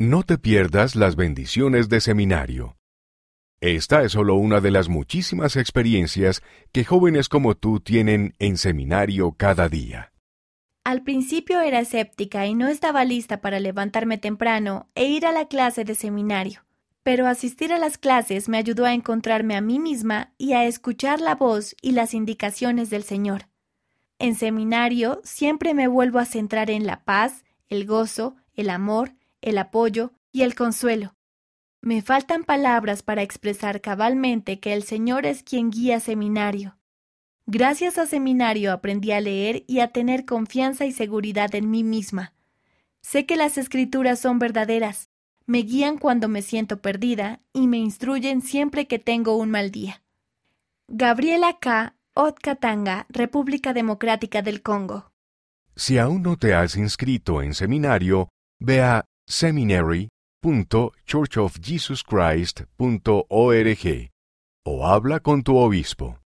No te pierdas las bendiciones de seminario. Esta es solo una de las muchísimas experiencias que jóvenes como tú tienen en seminario cada día. Al principio era escéptica y no estaba lista para levantarme temprano e ir a la clase de seminario, pero asistir a las clases me ayudó a encontrarme a mí misma y a escuchar la voz y las indicaciones del Señor. En seminario siempre me vuelvo a centrar en la paz, el gozo, el amor, el apoyo y el consuelo. Me faltan palabras para expresar cabalmente que el Señor es quien guía seminario. Gracias a seminario aprendí a leer y a tener confianza y seguridad en mí misma. Sé que las escrituras son verdaderas, me guían cuando me siento perdida y me instruyen siempre que tengo un mal día. Gabriela K. Otkatanga, República Democrática del Congo. Si aún no te has inscrito en seminario, ve a seminary.churchofjesuschrist.org o habla con tu obispo.